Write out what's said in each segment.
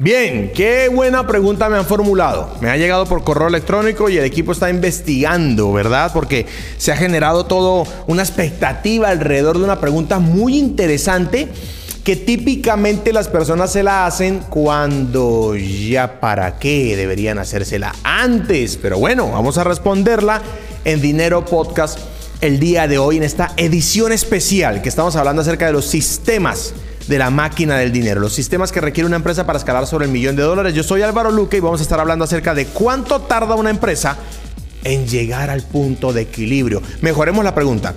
Bien, qué buena pregunta me han formulado. Me ha llegado por correo electrónico y el equipo está investigando, ¿verdad? Porque se ha generado todo una expectativa alrededor de una pregunta muy interesante que típicamente las personas se la hacen cuando ya para qué deberían hacérsela antes. Pero bueno, vamos a responderla en Dinero Podcast el día de hoy en esta edición especial que estamos hablando acerca de los sistemas de la máquina del dinero, los sistemas que requiere una empresa para escalar sobre el millón de dólares. Yo soy Álvaro Luque y vamos a estar hablando acerca de cuánto tarda una empresa en llegar al punto de equilibrio. Mejoremos la pregunta.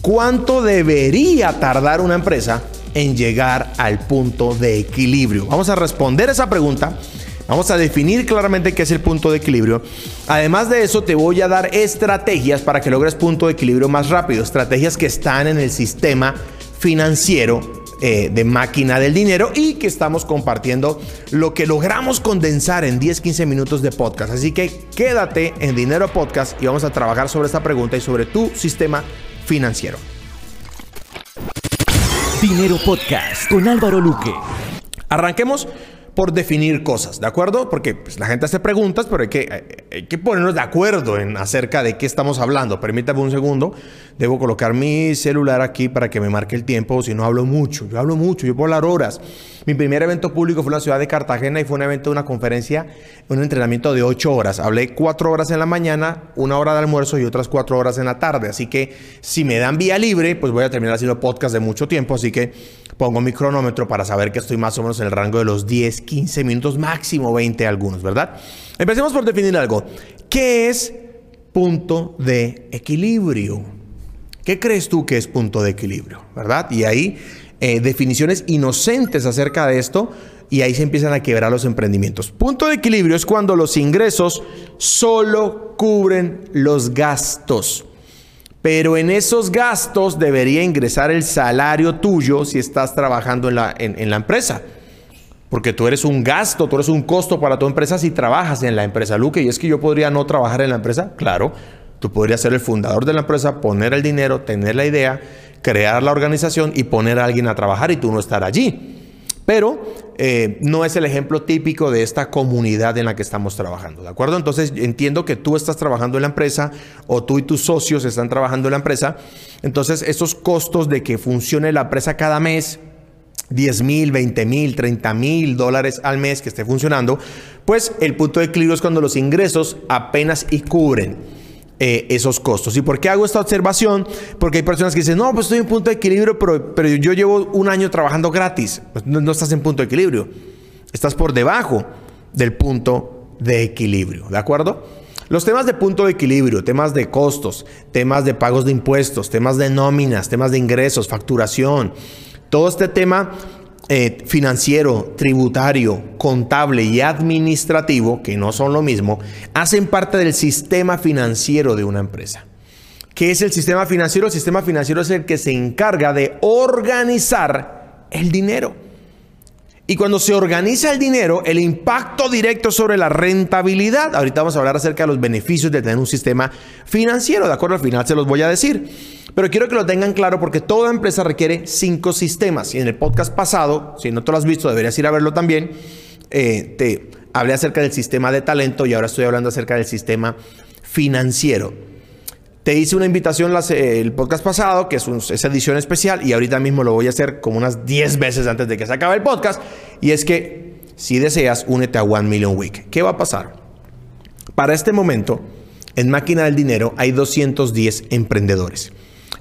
¿Cuánto debería tardar una empresa en llegar al punto de equilibrio? Vamos a responder esa pregunta. Vamos a definir claramente qué es el punto de equilibrio. Además de eso, te voy a dar estrategias para que logres punto de equilibrio más rápido. Estrategias que están en el sistema financiero eh, de máquina del dinero y que estamos compartiendo lo que logramos condensar en 10-15 minutos de podcast. Así que quédate en Dinero Podcast y vamos a trabajar sobre esta pregunta y sobre tu sistema financiero. Dinero Podcast con Álvaro Luque. Arranquemos por definir cosas, ¿de acuerdo? Porque pues, la gente hace preguntas, pero hay que, hay que ponernos de acuerdo en acerca de qué estamos hablando. Permítame un segundo. Debo colocar mi celular aquí para que me marque el tiempo, si no hablo mucho. Yo hablo mucho, yo puedo hablar horas. Mi primer evento público fue en la ciudad de Cartagena y fue un evento de una conferencia, un entrenamiento de ocho horas. Hablé cuatro horas en la mañana, una hora de almuerzo y otras cuatro horas en la tarde. Así que si me dan vía libre, pues voy a terminar haciendo podcast de mucho tiempo. Así que pongo mi cronómetro para saber que estoy más o menos en el rango de los 10, 15 minutos, máximo 20 algunos, ¿verdad? Empecemos por definir algo. ¿Qué es punto de equilibrio? ¿Qué crees tú que es punto de equilibrio? ¿Verdad? Y ahí eh, definiciones inocentes acerca de esto y ahí se empiezan a quebrar los emprendimientos. Punto de equilibrio es cuando los ingresos solo cubren los gastos. Pero en esos gastos debería ingresar el salario tuyo si estás trabajando en la, en la empresa. Porque tú eres un gasto, tú eres un costo para tu empresa si trabajas en la empresa. Luque, ¿y es que yo podría no trabajar en la empresa? Claro, tú podrías ser el fundador de la empresa, poner el dinero, tener la idea, crear la organización y poner a alguien a trabajar y tú no estar allí. Pero eh, no es el ejemplo típico de esta comunidad en la que estamos trabajando, ¿de acuerdo? Entonces entiendo que tú estás trabajando en la empresa o tú y tus socios están trabajando en la empresa. Entonces esos costos de que funcione la empresa cada mes, 10 mil, 20 mil, 30 mil dólares al mes que esté funcionando, pues el punto de equilibrio es cuando los ingresos apenas y cubren eh, esos costos. ¿Y por qué hago esta observación? Porque hay personas que dicen, no, pues estoy en punto de equilibrio, pero, pero yo llevo un año trabajando gratis. Pues no, no estás en punto de equilibrio. Estás por debajo del punto de equilibrio. ¿De acuerdo? Los temas de punto de equilibrio, temas de costos, temas de pagos de impuestos, temas de nóminas, temas de ingresos, facturación, todo este tema eh, financiero, tributario, contable y administrativo, que no son lo mismo, hacen parte del sistema financiero de una empresa. ¿Qué es el sistema financiero? El sistema financiero es el que se encarga de organizar el dinero. Y cuando se organiza el dinero, el impacto directo sobre la rentabilidad. Ahorita vamos a hablar acerca de los beneficios de tener un sistema financiero. De acuerdo, al final se los voy a decir. Pero quiero que lo tengan claro porque toda empresa requiere cinco sistemas. Y en el podcast pasado, si no te lo has visto, deberías ir a verlo también. Eh, te hablé acerca del sistema de talento y ahora estoy hablando acerca del sistema financiero. Te hice una invitación el podcast pasado, que es esa edición especial, y ahorita mismo lo voy a hacer como unas 10 veces antes de que se acabe el podcast. Y es que, si deseas, únete a One Million Week. ¿Qué va a pasar? Para este momento, en Máquina del Dinero hay 210 emprendedores.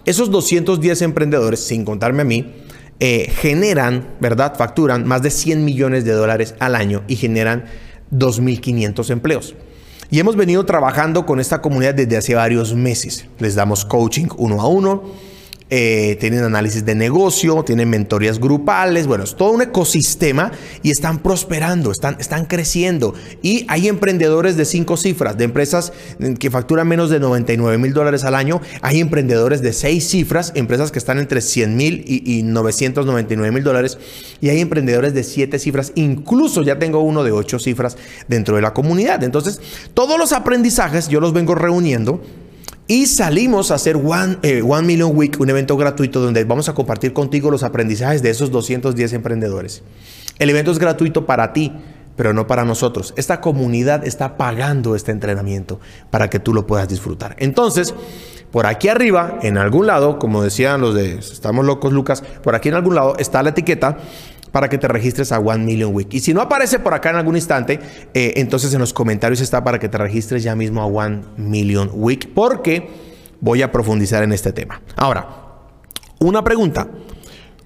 Esos 210 emprendedores, sin contarme a mí, eh, generan, ¿verdad? Facturan más de 100 millones de dólares al año y generan 2.500 empleos. Y hemos venido trabajando con esta comunidad desde hace varios meses. Les damos coaching uno a uno eh, tienen análisis de negocio, tienen mentorías grupales, bueno, es todo un ecosistema y están prosperando, están, están creciendo. Y hay emprendedores de cinco cifras, de empresas que facturan menos de 99 mil dólares al año, hay emprendedores de seis cifras, empresas que están entre 100 mil y, y 999 mil dólares, y hay emprendedores de siete cifras, incluso ya tengo uno de ocho cifras dentro de la comunidad. Entonces, todos los aprendizajes yo los vengo reuniendo y salimos a hacer One, eh, One Million Week, un evento gratuito donde vamos a compartir contigo los aprendizajes de esos 210 emprendedores. El evento es gratuito para ti, pero no para nosotros. Esta comunidad está pagando este entrenamiento para que tú lo puedas disfrutar. Entonces, por aquí arriba, en algún lado, como decían los de Estamos locos, Lucas, por aquí en algún lado está la etiqueta para que te registres a One Million Week. Y si no aparece por acá en algún instante, eh, entonces en los comentarios está para que te registres ya mismo a One Million Week, porque voy a profundizar en este tema. Ahora, una pregunta.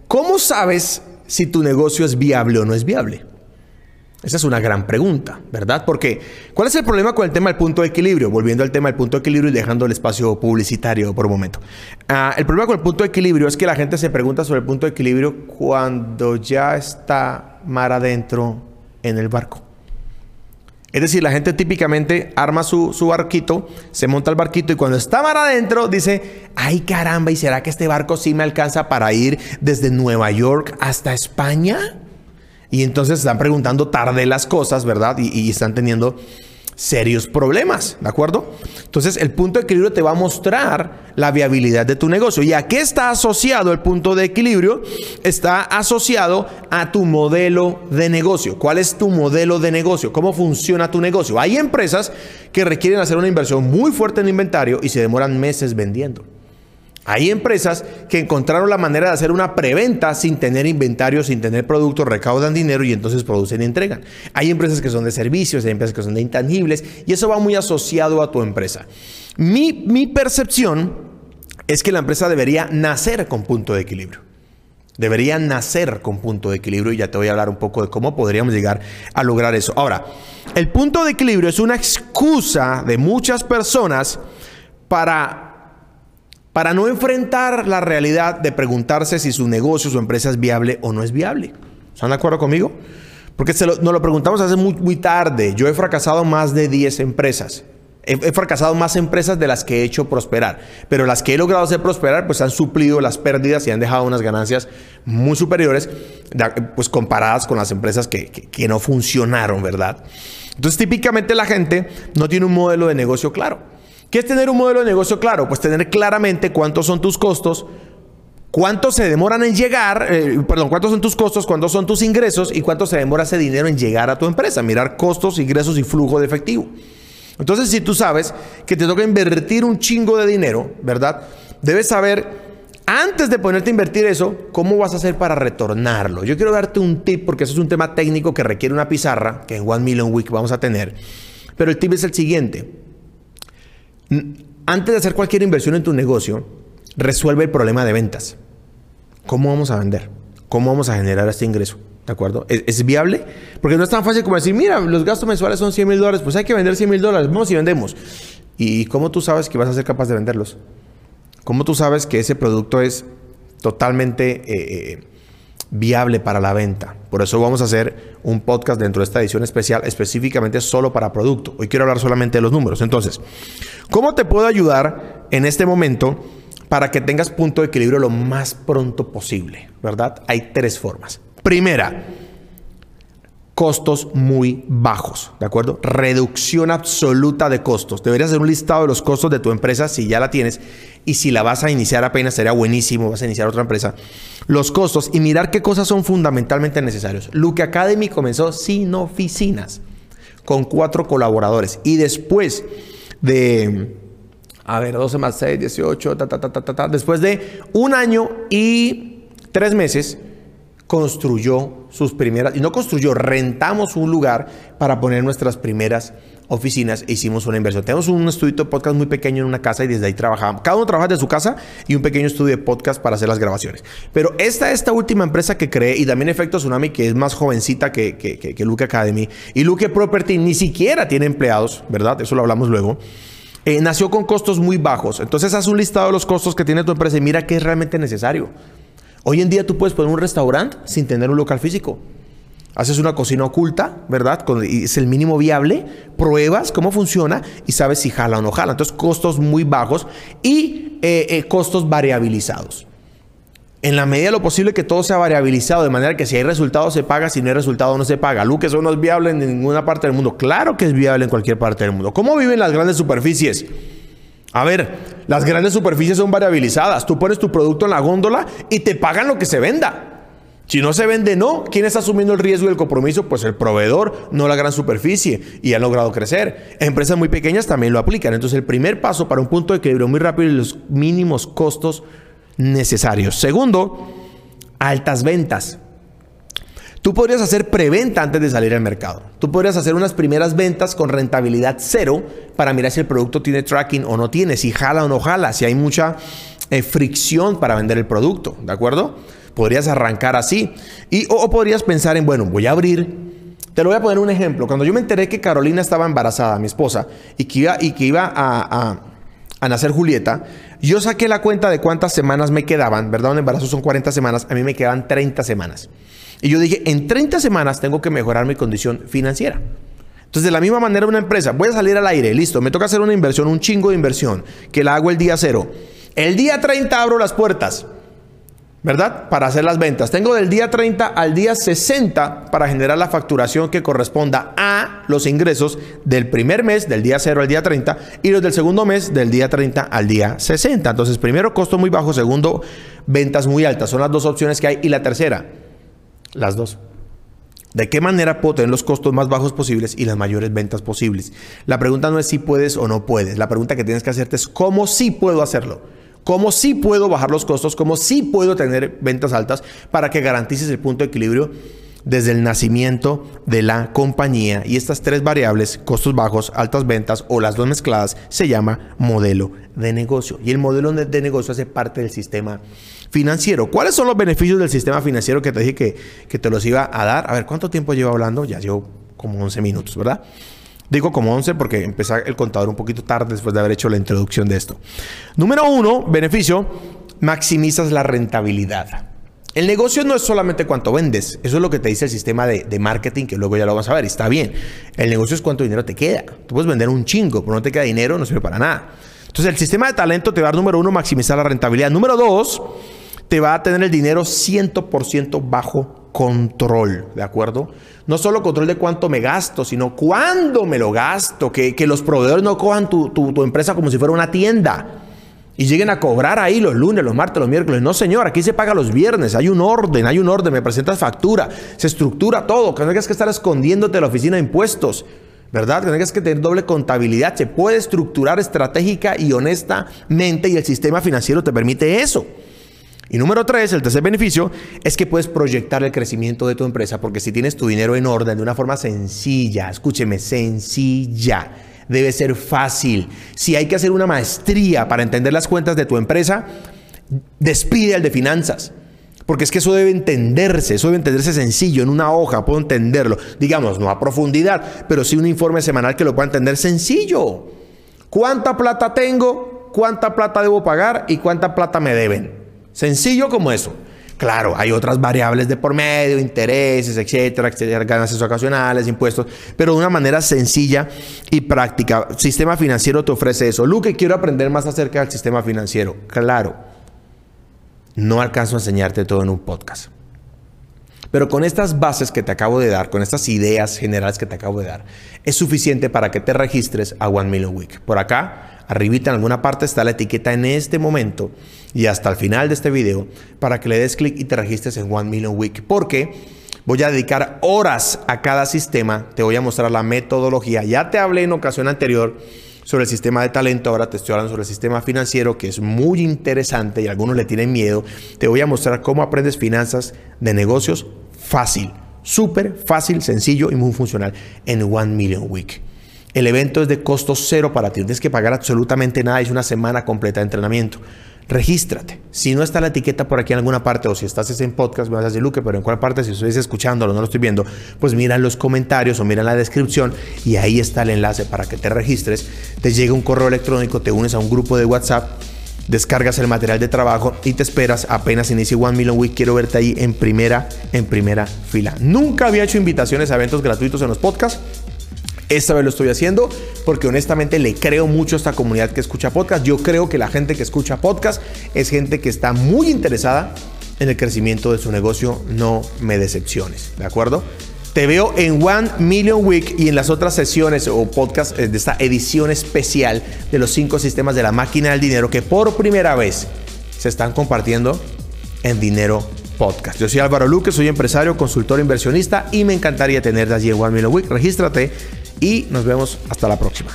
¿Cómo sabes si tu negocio es viable o no es viable? Esa es una gran pregunta, ¿verdad? Porque, ¿cuál es el problema con el tema del punto de equilibrio? Volviendo al tema del punto de equilibrio y dejando el espacio publicitario por un momento. Ah, el problema con el punto de equilibrio es que la gente se pregunta sobre el punto de equilibrio cuando ya está mar adentro en el barco. Es decir, la gente típicamente arma su, su, barquito, se monta el barquito y cuando está mar adentro dice, ay caramba, ¿y será que este barco sí me alcanza para ir desde Nueva York hasta España? Y entonces están preguntando tarde las cosas, ¿verdad? Y, están teniendo serios problemas, ¿de acuerdo? Entonces el punto de equilibrio te va a mostrar la viabilidad de tu negocio. ¿Y a qué está asociado el punto de equilibrio? Está asociado a tu modelo de negocio. ¿Cuál es tu modelo de negocio? ¿Cómo funciona tu negocio? Hay empresas que requieren hacer una inversión muy fuerte en inventario y se demoran meses vendiendo. Hay empresas que encontraron la manera de hacer una preventa sin tener inventario, sin tener productos, recaudan dinero y entonces producen y entregan. Hay empresas que son de servicios, hay empresas que son de intangibles y eso va muy asociado a tu empresa. Mi, mi percepción es que la empresa debería nacer con punto de equilibrio. Debería nacer con punto de equilibrio y ya te voy a hablar un poco de cómo podríamos llegar a lograr eso. Ahora, el punto de equilibrio es una excusa de muchas personas para para no enfrentar la realidad de preguntarse si su negocio, su empresa es viable o no es viable. ¿Están de acuerdo conmigo? Porque se lo, nos lo preguntamos hace muy, muy tarde. Yo he fracasado más de 10 empresas. He, fracasado más empresas de las que he hecho prosperar. Pero las que he logrado hacer prosperar, pues han suplido las pérdidas y han dejado unas ganancias muy superiores, pues comparadas con las empresas que, que, que no funcionaron, ¿verdad? Entonces, típicamente la gente no tiene un modelo de negocio claro. ¿Qué es tener un modelo de negocio claro? Pues tener claramente cuántos son tus costos, cuánto se demoran en llegar, eh, perdón, cuántos son tus costos, cuántos son tus ingresos y cuánto se demora ese dinero en llegar a tu empresa. Mirar costos, ingresos y flujo de efectivo. Entonces, si tú sabes que te toca invertir un chingo de dinero, ¿verdad? Debes saber, antes de ponerte a invertir eso, cómo vas a hacer para retornarlo. Yo quiero darte un tip porque eso es un tema técnico que requiere una pizarra, que en One Million Week vamos a tener. Pero el tip es el siguiente. Antes de hacer cualquier inversión en tu negocio, resuelve el problema de ventas. ¿Cómo vamos a vender? ¿Cómo vamos a generar este ingreso? ¿De acuerdo? ¿Es, viable? Porque no es tan fácil como decir, mira, los gastos mensuales son 100 mil dólares, pues hay que vender 100 mil dólares, vamos y vendemos. ¿Y cómo tú sabes que vas a ser capaz de venderlos? ¿Cómo tú sabes que ese producto es totalmente eh, eh, viable para la venta. Por eso vamos a hacer un podcast dentro de esta edición especial específicamente solo para producto. Hoy quiero hablar solamente de los números. Entonces, ¿cómo te puedo ayudar en este momento para que tengas punto de equilibrio lo más pronto posible? ¿Verdad? Hay tres formas. Primera, costos muy bajos, ¿de acuerdo? Reducción absoluta de costos. Deberías hacer un listado de los costos de tu empresa si ya la tienes y si la vas a iniciar apenas sería buenísimo, vas a iniciar otra empresa. Los costos y mirar qué cosas son fundamentalmente necesarios. Luke Academy comenzó sin oficinas, con cuatro colaboradores y después de a ver, 12 más 6, 18, ta, ta, ta, ta, ta, después de un año y tres meses construyó sus primeras, y no construyó, rentamos un lugar para poner nuestras primeras oficinas e hicimos una inversión. Tenemos un estudio de podcast muy pequeño en una casa y desde ahí trabajamos. Cada uno trabaja de su casa y un pequeño estudio de podcast para hacer las grabaciones. Pero esta, esta última empresa que creé y también Efecto Tsunami, que es más jovencita que, que, que, Luke Academy y Luke Property ni siquiera tiene empleados, ¿verdad? Eso lo hablamos luego. Eh, nació con costos muy bajos. Entonces haz un listado de los costos que tiene tu empresa y mira qué es realmente necesario. Hoy en día tú puedes poner un restaurante sin tener un local físico. Haces una cocina oculta, ¿verdad? es el mínimo viable, pruebas cómo funciona y sabes si jala o no jala. Entonces, costos muy bajos y eh, eh, costos variabilizados. En la medida de lo posible que todo sea variabilizado, de manera que si hay resultado se paga, si no hay resultado no se paga. Luke, eso no es viable en ninguna parte del mundo. Claro que es viable en cualquier parte del mundo. ¿Cómo viven las grandes superficies? A ver, las grandes superficies son variabilizadas. Tú pones tu producto en la góndola y te pagan lo que se venda. Si no se vende, no. ¿Quién está asumiendo el riesgo y el compromiso? Pues el proveedor, no la gran superficie. Y han logrado crecer. Empresas muy pequeñas también lo aplican. Entonces, el primer paso para un punto de equilibrio muy rápido y los mínimos costos necesarios. Segundo, altas ventas. Tú podrías hacer preventa antes de salir al mercado. Tú podrías hacer unas primeras ventas con rentabilidad cero para mirar si el producto tiene tracking o no tiene, si jala o no jala, si hay mucha eh, fricción para vender el producto, ¿de acuerdo? Podrías arrancar así. Y, o, podrías pensar en, bueno, voy a abrir te lo voy a poner un ejemplo. Cuando yo me enteré que Carolina estaba embarazada, mi esposa, y que iba, y que iba a, a, nacer Julieta, yo saqué la cuenta de cuántas semanas me quedaban, ¿verdad? Un embarazo son 40 semanas, a mí me quedaban 30 semanas. Y yo dije, en 30 semanas tengo que mejorar mi condición financiera. Entonces, de la misma manera, una empresa, voy a salir al aire, listo, me toca hacer una inversión, un chingo de inversión, que la hago el día cero. El día 30 abro las puertas. ¿verdad? Para hacer las ventas. Tengo del día 30 al día 60 para generar la facturación que corresponda a los ingresos del primer mes, del día 0 al día 30, y los del segundo mes, del día 30 al día 60. Entonces, primero, costo muy bajo, segundo, ventas muy altas. Son las dos opciones que hay. Y la tercera, las dos. ¿De qué manera puedo tener los costos más bajos posibles y las mayores ventas posibles? La pregunta no es si puedes o no puedes. La pregunta que tienes que hacerte es cómo sí puedo hacerlo. Cómo sí puedo bajar los costos, cómo sí puedo tener ventas altas para que garantices el punto de equilibrio desde el nacimiento de la compañía. Y estas tres variables, costos bajos, altas ventas o las dos mezcladas, se llama modelo de negocio. Y el modelo de negocio hace parte del sistema financiero. ¿Cuáles son los beneficios del sistema financiero que te dije que, que te los iba a dar? A ver, ¿cuánto tiempo llevo hablando? Ya llevo como 11 minutos, ¿verdad? Digo como 11 porque empecé el contador un poquito tarde después de haber hecho la introducción de esto. Número uno, beneficio, maximizas la rentabilidad. El negocio no es solamente cuánto vendes, eso es lo que te dice el sistema de, marketing, que luego ya lo vamos a ver, está bien. El negocio es cuánto dinero te queda. Tú puedes vender un chingo, pero no te queda dinero, no sirve para nada. Entonces el sistema de talento te va a dar, número uno, maximizar la rentabilidad. Número dos, te va a tener el dinero 100% bajo control, ¿de acuerdo? No solo control de cuánto me gasto, sino cuándo me lo gasto, que, los proveedores no cojan tu, tu empresa como si fuera una tienda y lleguen a cobrar ahí los lunes, los martes, los miércoles. No, señor, aquí se paga los viernes, hay un orden, hay un orden, me presentas factura, se estructura todo, que no tengas que estar escondiéndote de la oficina de impuestos. ¿verdad? Que tengas que tener doble contabilidad. Se puede estructurar estratégica y honestamente y el sistema financiero te permite eso. Y número tres, el tercer beneficio, es que puedes proyectar el crecimiento de tu empresa porque si tienes tu dinero en orden de una forma sencilla, escúcheme, sencilla, debe ser fácil. Si hay que hacer una maestría para entender las cuentas de tu empresa, despide al de finanzas. Porque es que eso debe entenderse, eso debe entenderse sencillo, en una hoja, puedo entenderlo. Digamos, no a profundidad, pero sí un informe semanal que lo pueda entender sencillo. ¿Cuánta plata tengo? ¿Cuánta plata debo pagar? ¿Y cuánta plata me deben? Sencillo como eso. Claro, hay otras variables de por medio, intereses, etcétera, etcétera, ganancias ocasionales, impuestos, pero de una manera sencilla y práctica. Sistema financiero te ofrece eso. Luque, quiero aprender más acerca del sistema financiero. Claro, no alcanzo a enseñarte todo en un podcast. Pero con estas bases que te acabo de dar, con estas ideas generales que te acabo de dar, es suficiente para que te registres a One Million Week. Por acá, arribita en alguna parte está la etiqueta en este momento y hasta el final de este video para que le des clic y te registres en One Million Week. Porque voy a dedicar horas a cada sistema, te voy a mostrar la metodología. Ya te hablé en ocasión anterior sobre el sistema de talento, ahora te estoy hablando sobre el sistema financiero, que es muy interesante y algunos le tienen miedo. Te voy a mostrar cómo aprendes finanzas de negocios fácil, súper fácil, sencillo y muy funcional en One Million Week. El evento es de costo cero para ti, no tienes que pagar absolutamente nada, es una semana completa de entrenamiento regístrate. Si no está la etiqueta por aquí en alguna parte o si estás en podcast, me vas a decir, Luque, pero en cuál parte, si estoy escuchándolo, no lo estoy viendo, pues mira en los comentarios o mira en la descripción y ahí está el enlace para que te registres. Te llega un correo electrónico, te unes a un grupo de WhatsApp, descargas el material de trabajo y te esperas apenas inicie One Million Week. Quiero verte ahí en primera, en primera fila. Nunca había hecho invitaciones a eventos gratuitos en los podcasts esta vez lo estoy haciendo porque honestamente le creo mucho a esta comunidad que escucha podcast. Yo creo que la gente que escucha podcast es gente que está muy interesada en el crecimiento de su negocio. No me decepciones, ¿de acuerdo? Te veo en One Million Week y en las otras sesiones o podcast eh, de esta edición especial de los cinco sistemas de la máquina del dinero que por primera vez se están compartiendo en dinero Podcast. Yo soy Álvaro Luque, soy empresario, consultor inversionista y me encantaría tenerte allí en One Million Week. Regístrate y nos vemos hasta la próxima.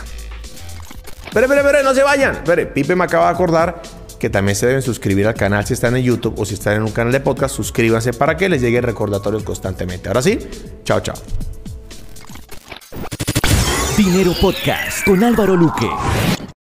Espere, espere, espere, no se vayan. Espere, Pipe me acaba de acordar que también se deben suscribir al canal si están en YouTube o si están en un canal de podcast. Suscríbanse para que les llegue recordatorios constantemente. Ahora sí, chao, chao. Dinero Podcast con Álvaro Luque.